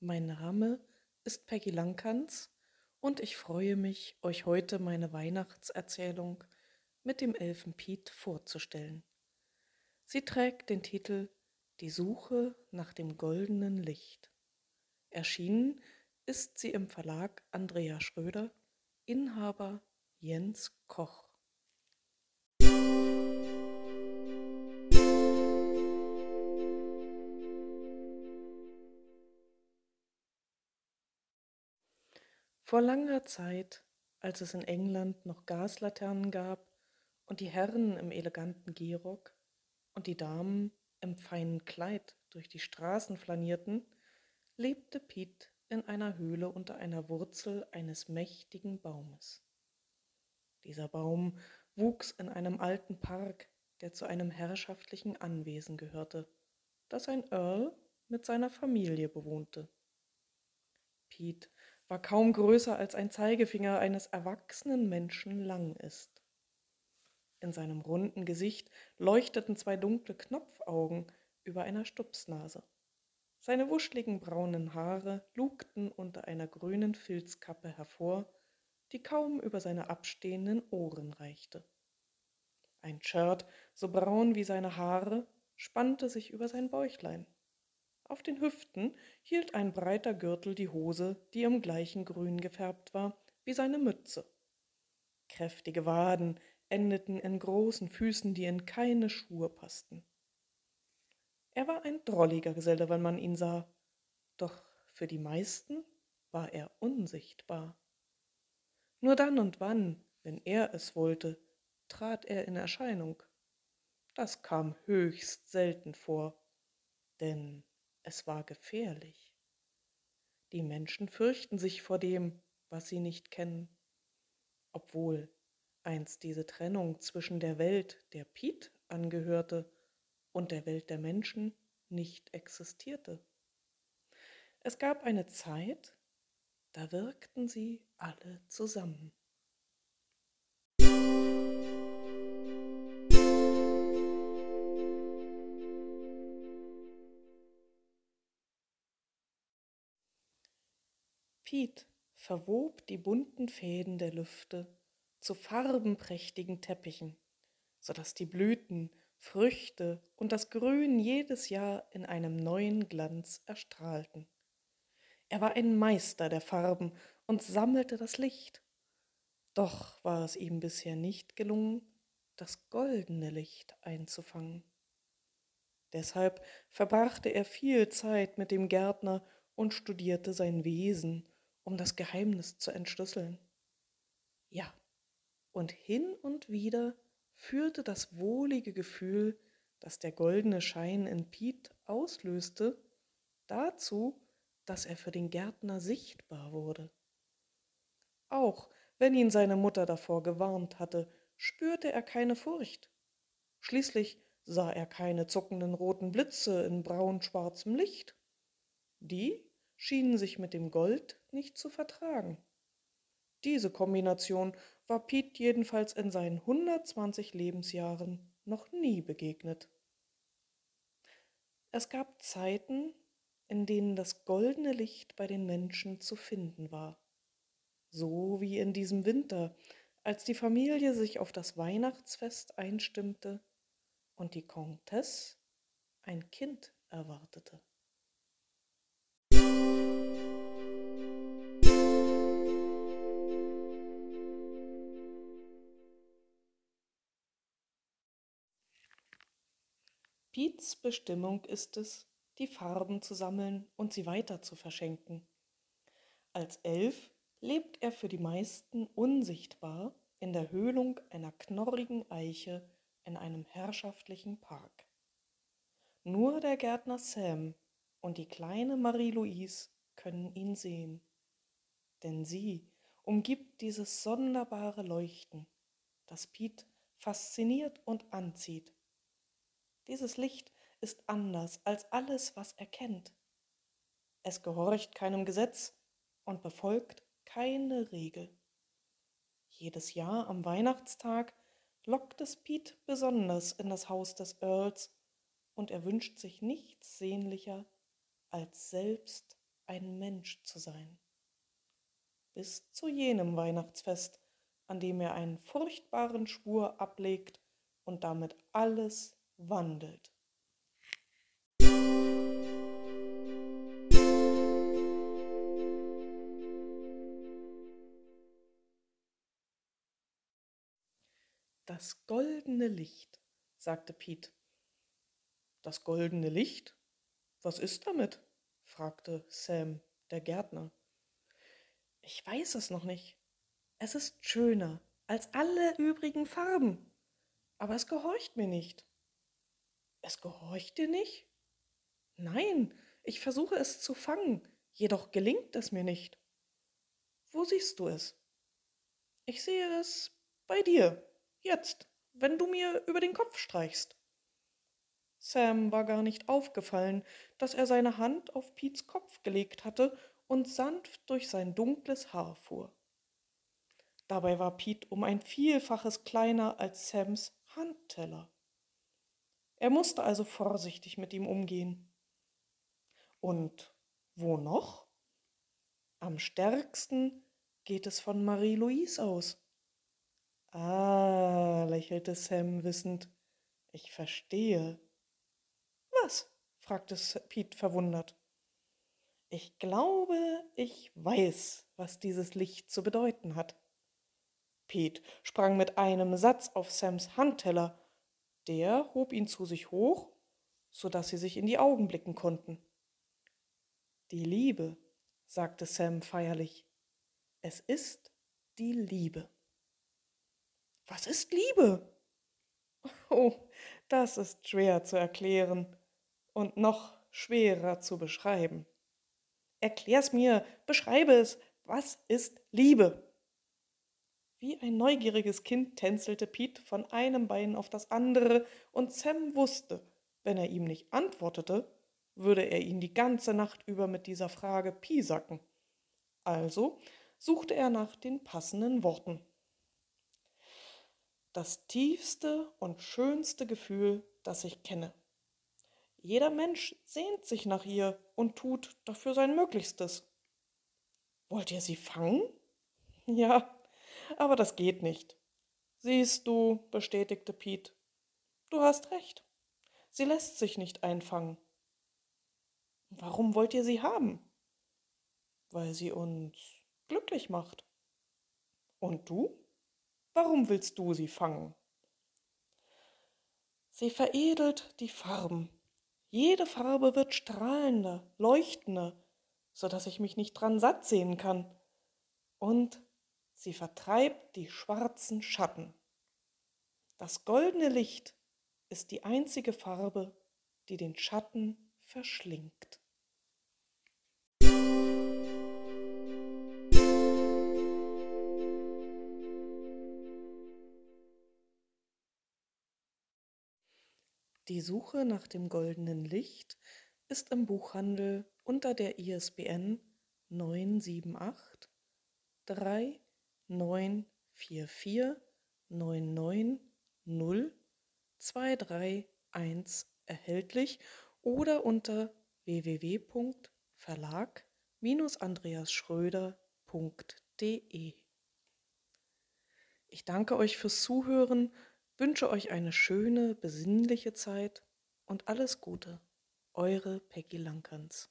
mein Name ist Peggy Langkans und ich freue mich, euch heute meine Weihnachtserzählung mit dem Elfen Piet vorzustellen. Sie trägt den Titel Die Suche nach dem goldenen Licht. Erschienen ist sie im Verlag Andrea Schröder, Inhaber Jens Koch. Vor langer Zeit, als es in England noch Gaslaternen gab und die Herren im eleganten Gehrock und die Damen im feinen Kleid durch die Straßen flanierten, lebte Piet in einer Höhle unter einer Wurzel eines mächtigen Baumes. Dieser Baum wuchs in einem alten Park, der zu einem herrschaftlichen Anwesen gehörte, das ein Earl mit seiner Familie bewohnte. Piet war kaum größer als ein Zeigefinger eines erwachsenen Menschen lang ist. In seinem runden Gesicht leuchteten zwei dunkle Knopfaugen über einer Stupsnase. Seine wuscheligen braunen Haare lugten unter einer grünen Filzkappe hervor, die kaum über seine abstehenden Ohren reichte. Ein Shirt, so braun wie seine Haare, spannte sich über sein Bäuchlein. Auf den Hüften hielt ein breiter Gürtel die Hose, die im gleichen Grün gefärbt war wie seine Mütze. Kräftige Waden endeten in großen Füßen, die in keine Schuhe passten. Er war ein drolliger Geselle, wenn man ihn sah, doch für die meisten war er unsichtbar. Nur dann und wann, wenn er es wollte, trat er in Erscheinung. Das kam höchst selten vor, denn es war gefährlich. Die Menschen fürchten sich vor dem, was sie nicht kennen, obwohl einst diese Trennung zwischen der Welt, der Piet angehörte, und der Welt der Menschen nicht existierte. Es gab eine Zeit, da wirkten sie alle zusammen. Piet verwob die bunten Fäden der Lüfte zu farbenprächtigen Teppichen, so dass die Blüten, Früchte und das Grün jedes Jahr in einem neuen Glanz erstrahlten. Er war ein Meister der Farben und sammelte das Licht. Doch war es ihm bisher nicht gelungen, das goldene Licht einzufangen. Deshalb verbrachte er viel Zeit mit dem Gärtner und studierte sein Wesen um das Geheimnis zu entschlüsseln. Ja, und hin und wieder führte das wohlige Gefühl, das der goldene Schein in Piet auslöste, dazu, dass er für den Gärtner sichtbar wurde. Auch wenn ihn seine Mutter davor gewarnt hatte, spürte er keine Furcht. Schließlich sah er keine zuckenden roten Blitze in braun-schwarzem Licht. Die schienen sich mit dem Gold nicht zu vertragen. Diese Kombination war Piet jedenfalls in seinen 120 Lebensjahren noch nie begegnet. Es gab Zeiten, in denen das goldene Licht bei den Menschen zu finden war. So wie in diesem Winter, als die Familie sich auf das Weihnachtsfest einstimmte und die Comtesse ein Kind erwartete. Piets Bestimmung ist es, die Farben zu sammeln und sie weiter zu verschenken. Als Elf lebt er für die meisten unsichtbar in der Höhlung einer knorrigen Eiche in einem herrschaftlichen Park. Nur der Gärtner Sam und die kleine Marie-Louise können ihn sehen, denn sie umgibt dieses sonderbare Leuchten, das Piet fasziniert und anzieht dieses Licht ist anders als alles, was er kennt. Es gehorcht keinem Gesetz und befolgt keine Regel. Jedes Jahr am Weihnachtstag lockt es Piet besonders in das Haus des Earls, und er wünscht sich nichts sehnlicher, als selbst ein Mensch zu sein. Bis zu jenem Weihnachtsfest, an dem er einen furchtbaren Schwur ablegt und damit alles wandelt. Das goldene Licht, sagte Piet. Das goldene Licht? Was ist damit? fragte Sam, der Gärtner. Ich weiß es noch nicht. Es ist schöner als alle übrigen Farben, aber es gehorcht mir nicht. Es gehorcht dir nicht? Nein, ich versuche es zu fangen, jedoch gelingt es mir nicht. Wo siehst du es? Ich sehe es bei dir, Jetzt, wenn du mir über den Kopf streichst. Sam war gar nicht aufgefallen, dass er seine Hand auf Piets Kopf gelegt hatte und sanft durch sein dunkles Haar fuhr. Dabei war Piet um ein Vielfaches kleiner als Sams Handteller. Er musste also vorsichtig mit ihm umgehen. Und wo noch? Am stärksten geht es von Marie-Louise aus. Ah, lächelte Sam wissend. Ich verstehe. Was? fragte Pete verwundert. Ich glaube, ich weiß, was dieses Licht zu bedeuten hat. Pete sprang mit einem Satz auf Sams Handteller. Der hob ihn zu sich hoch, so dass sie sich in die Augen blicken konnten. Die Liebe, sagte Sam feierlich. Es ist die Liebe. Was ist Liebe? Oh, das ist schwer zu erklären und noch schwerer zu beschreiben. Erklär's mir, beschreibe es. Was ist Liebe? Wie ein neugieriges Kind tänzelte Pete von einem Bein auf das andere, und Sam wusste, wenn er ihm nicht antwortete, würde er ihn die ganze Nacht über mit dieser Frage piesacken. Also suchte er nach den passenden Worten das tiefste und schönste Gefühl, das ich kenne. Jeder Mensch sehnt sich nach ihr und tut dafür sein Möglichstes. Wollt ihr sie fangen? Ja, aber das geht nicht. Siehst du, bestätigte Piet, du hast recht. Sie lässt sich nicht einfangen. Warum wollt ihr sie haben? Weil sie uns glücklich macht. Und du? Warum willst du sie fangen? Sie veredelt die Farben. Jede Farbe wird strahlender, leuchtender, so dass ich mich nicht dran satt sehen kann. Und sie vertreibt die schwarzen Schatten. Das goldene Licht ist die einzige Farbe, die den Schatten verschlingt. Die Suche nach dem goldenen Licht ist im Buchhandel unter der ISBN 978 3944 990 231 erhältlich oder unter www.verlag-andreasschröder.de. Ich danke euch fürs Zuhören wünsche euch eine schöne, besinnliche Zeit und alles Gute. Eure Peggy Lankerns.